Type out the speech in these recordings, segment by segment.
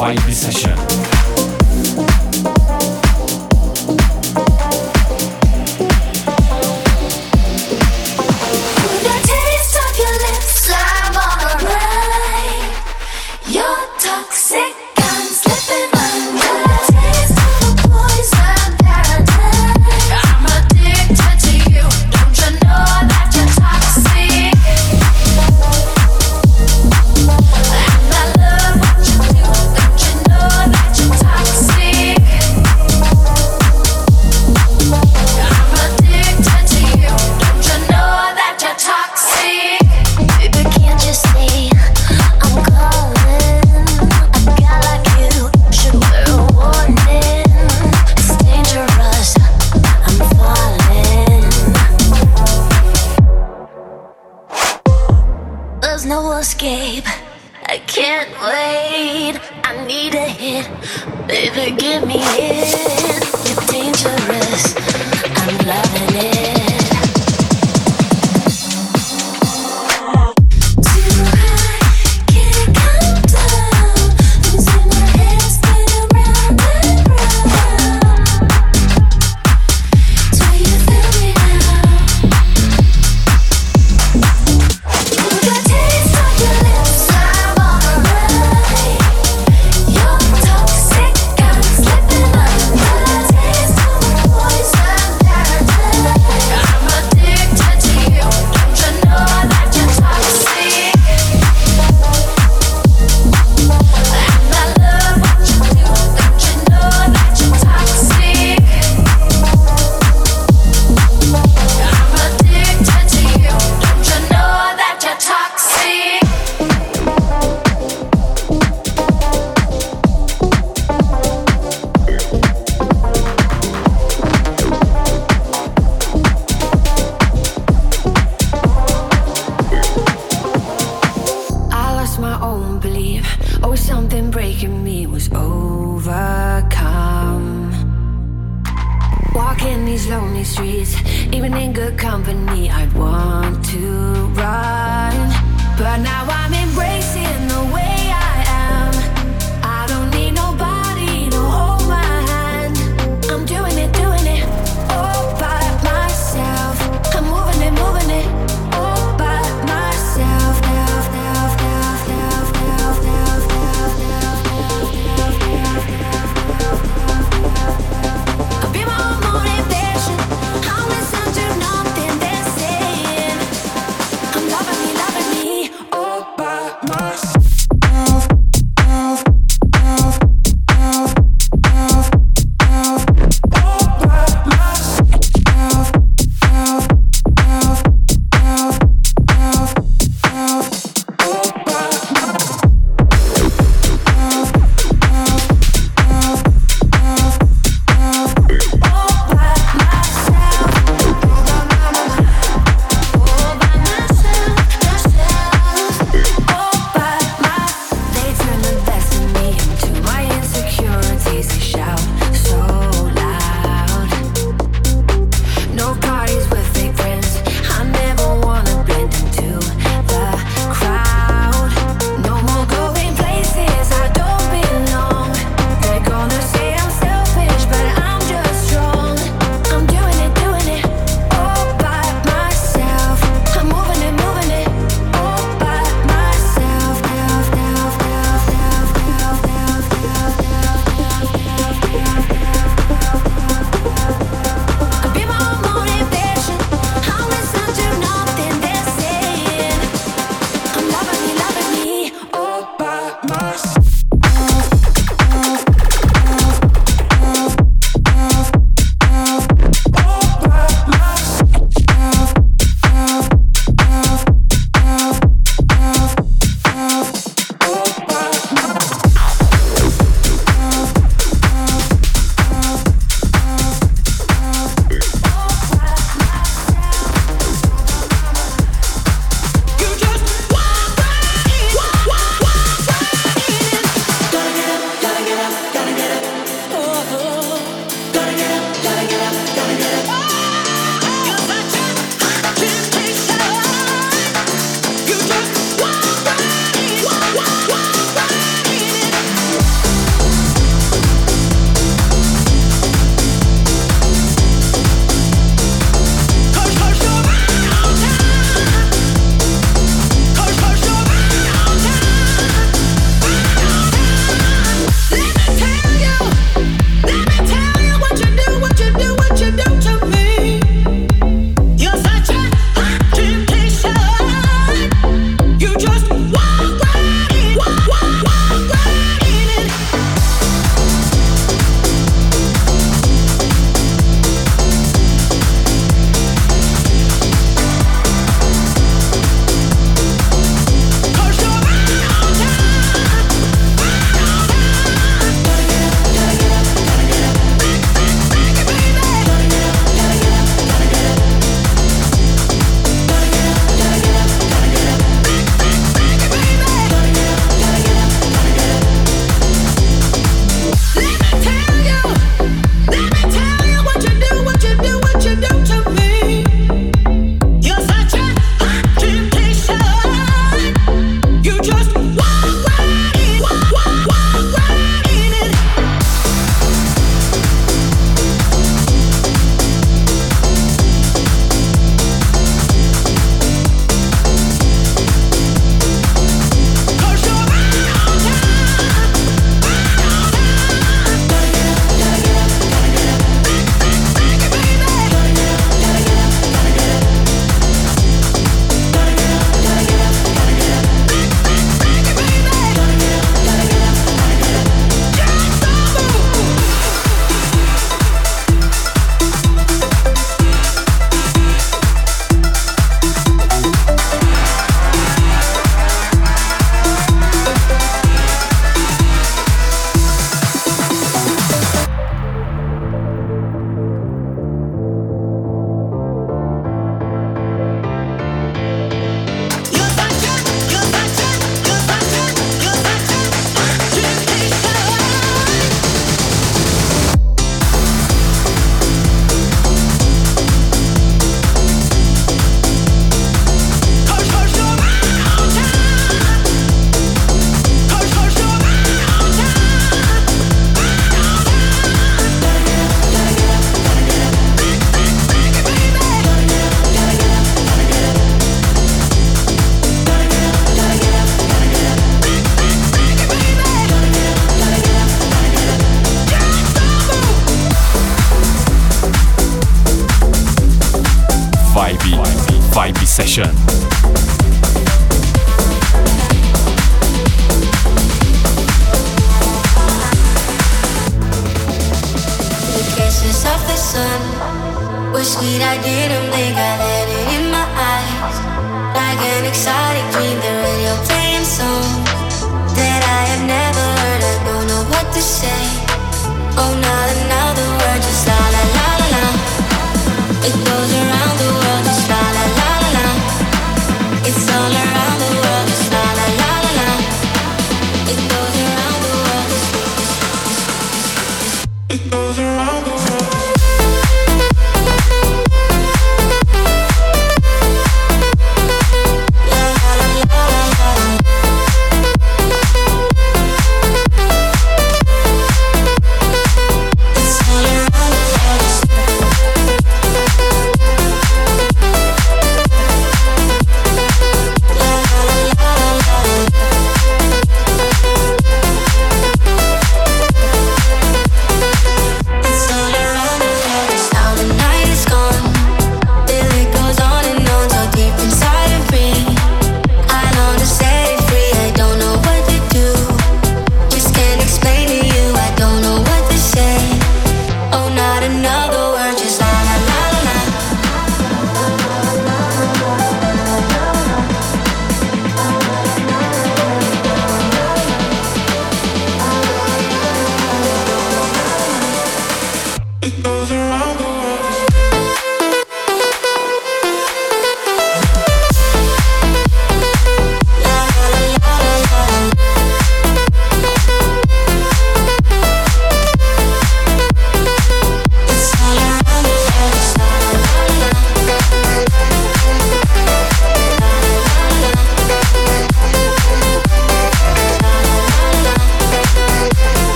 Vibe Session.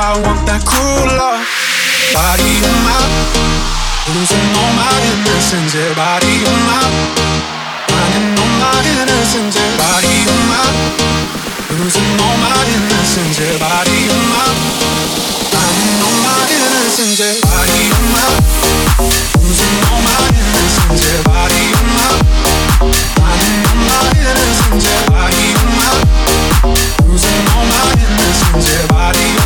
I want that cruel love. Body on my, losing all my innocence, yeah. Body on my, finding all my innocence, yeah. Body on my, losing all my innocence, yeah. Body on my, finding all my innocence, yeah. Body on my, losing all my innocence, yeah. Body on my, finding all my innocence, yeah. Body on my. Losing all my innocence, yeah, body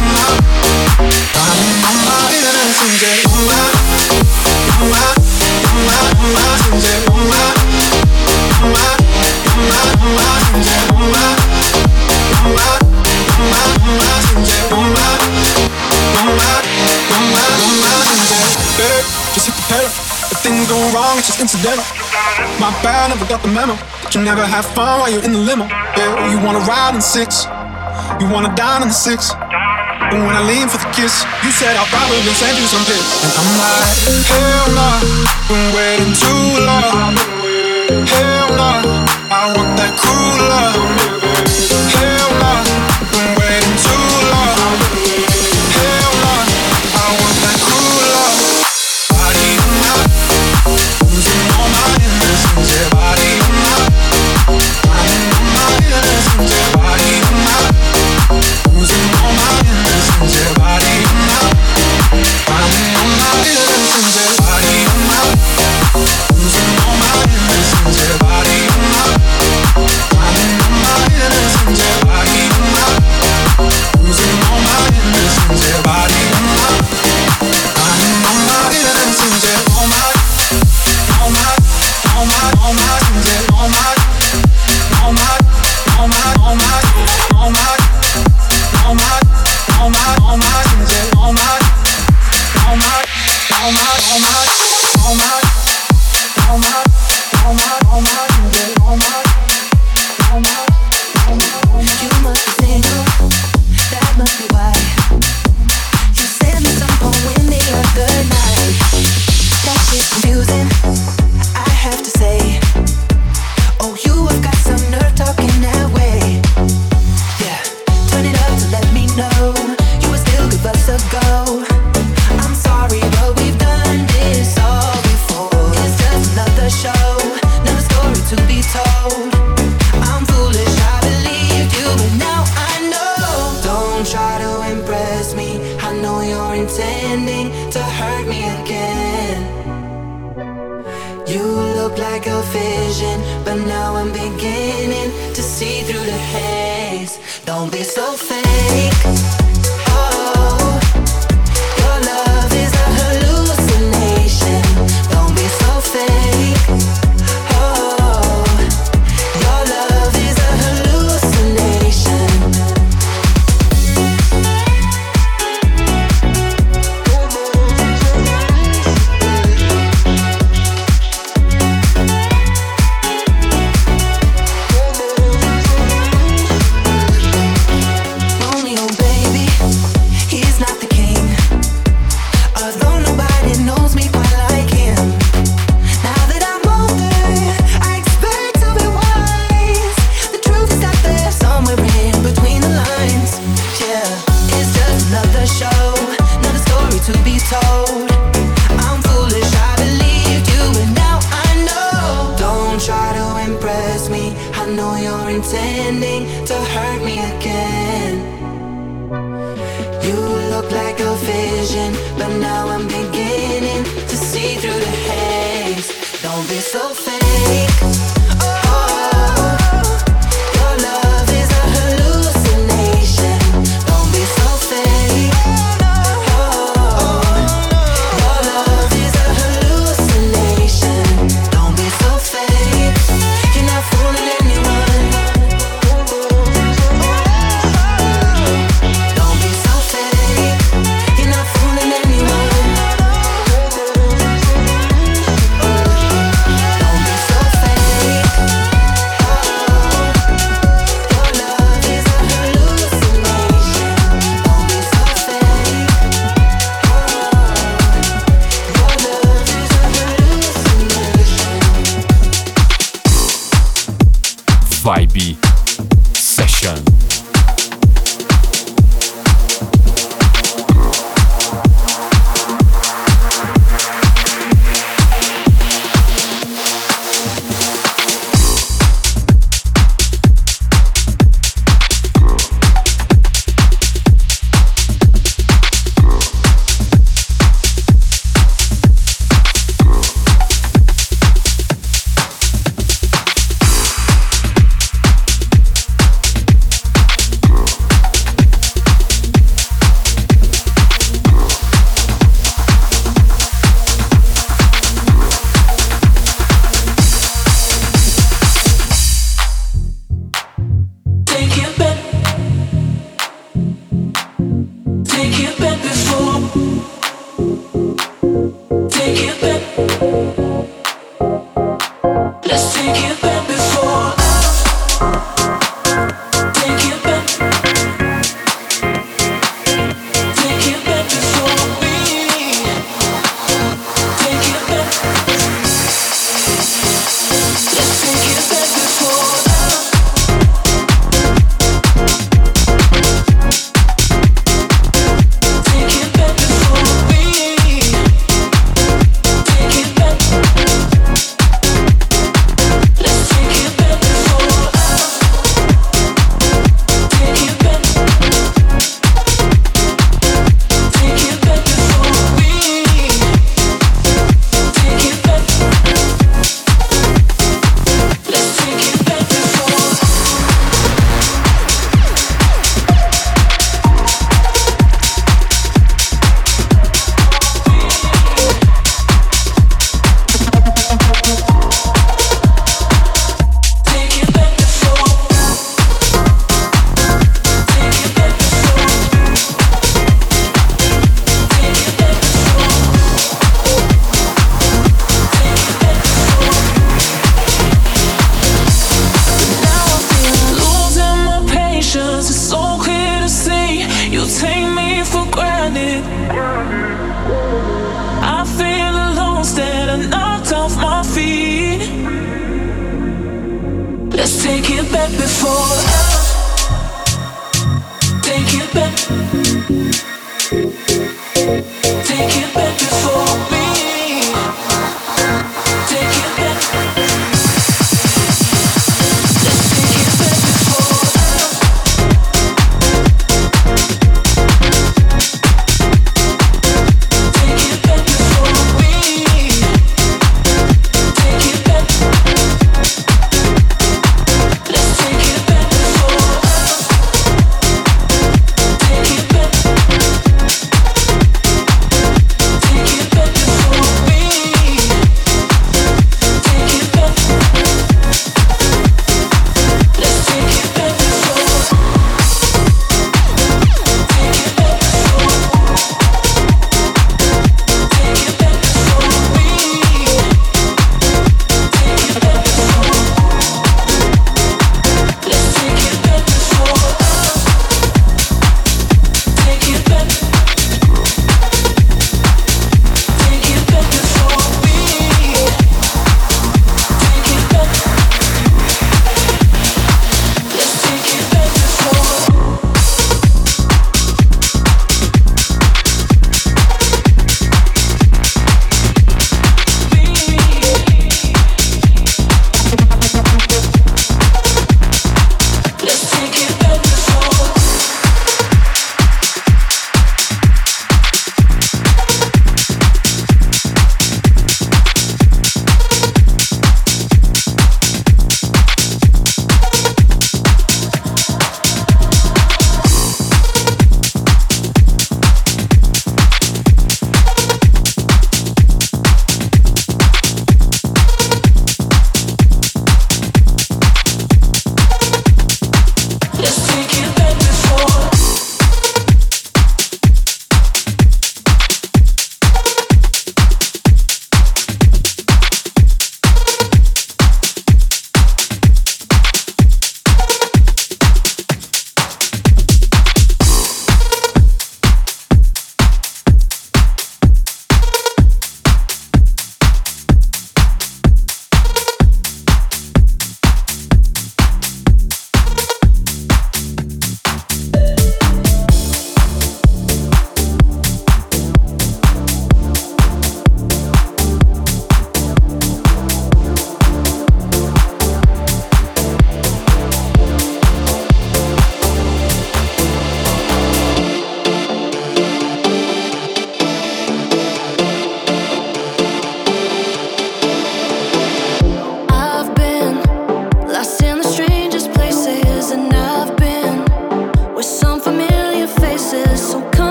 never have fun while you're in the limo. Yeah, you wanna ride in six. You wanna dine in the six. But when I lean for the kiss, you said I'll probably send you some pics. And I'm like, hell nah, been waiting too long. Hell nah, I want that cruel love. Hell nah,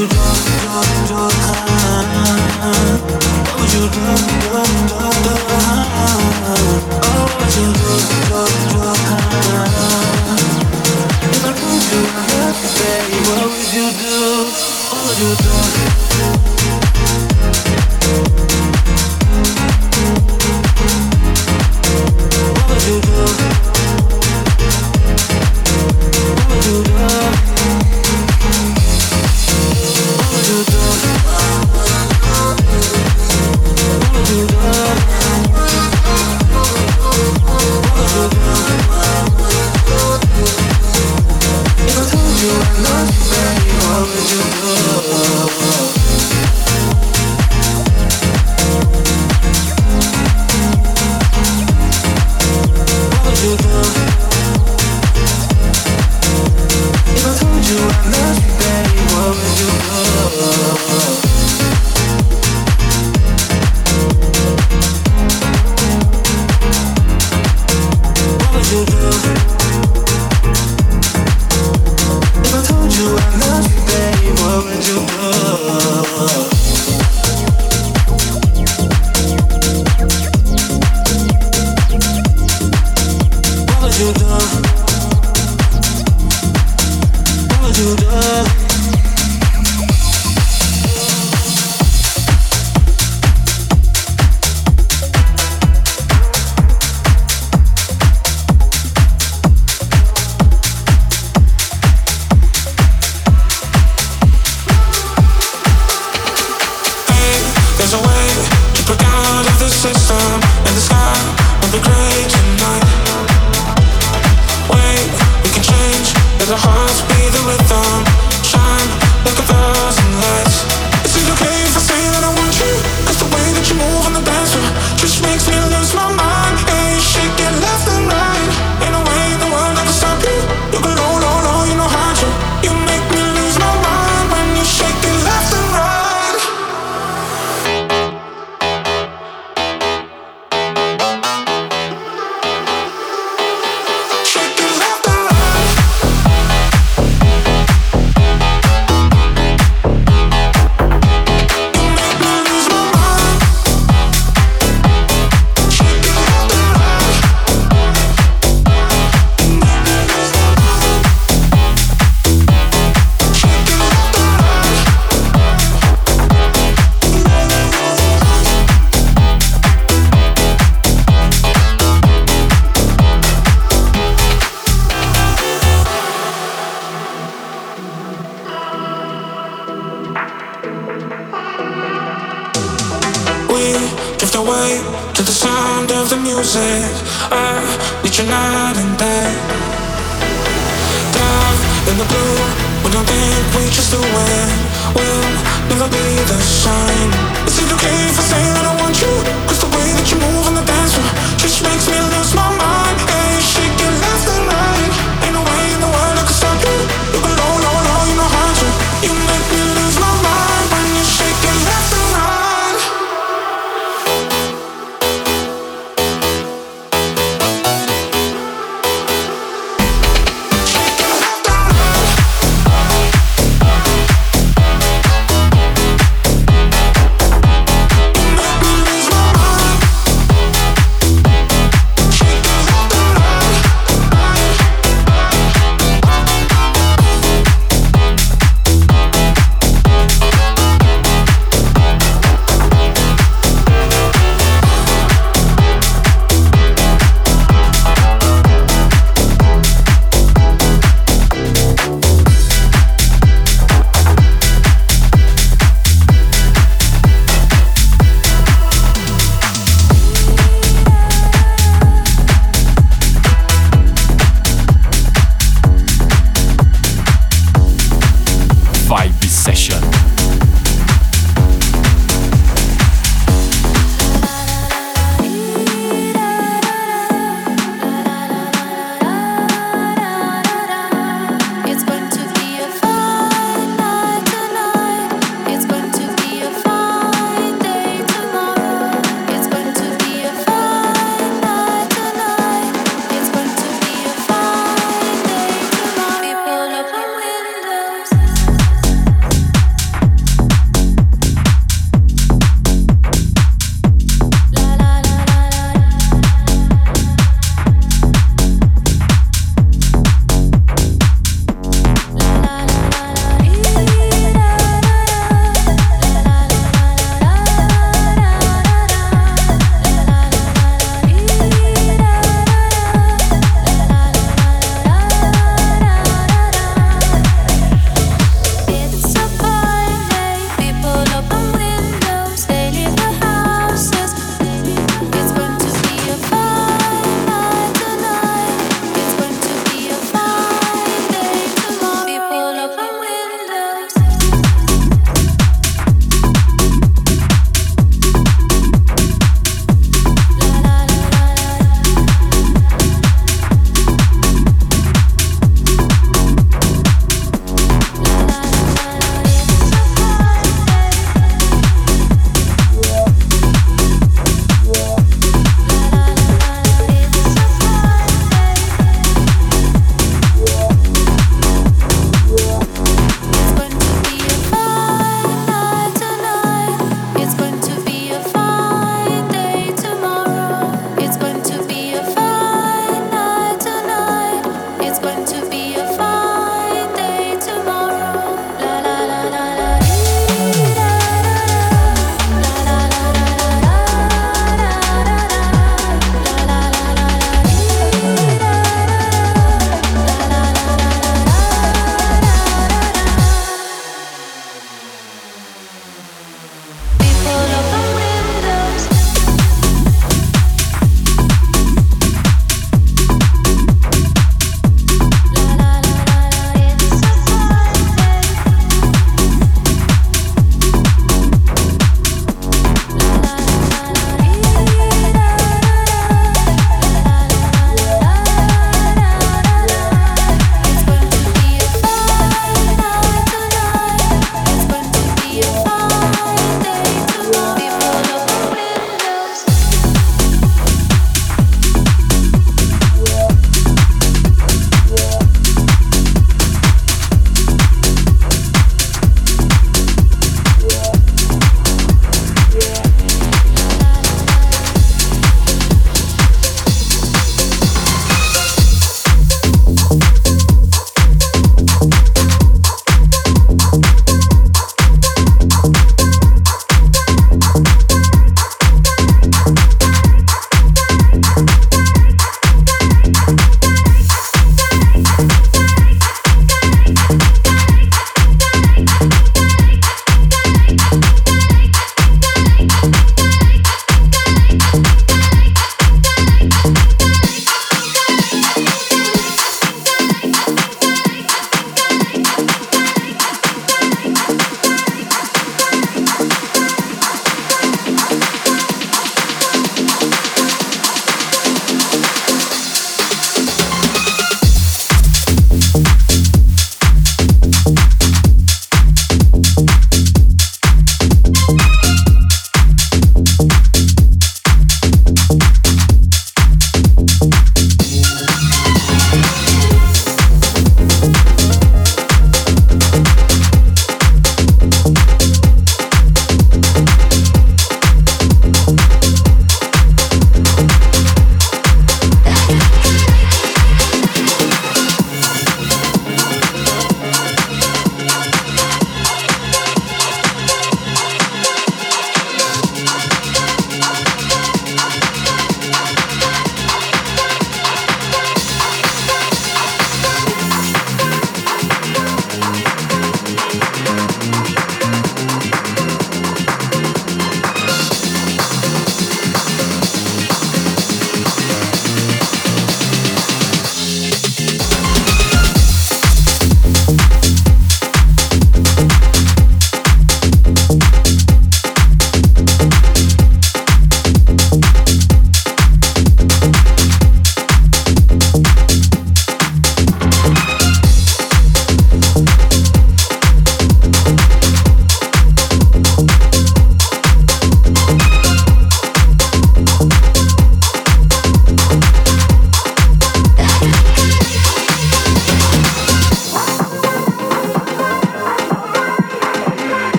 would you run, run, run? What would you run, run, run?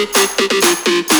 ピッピッピッ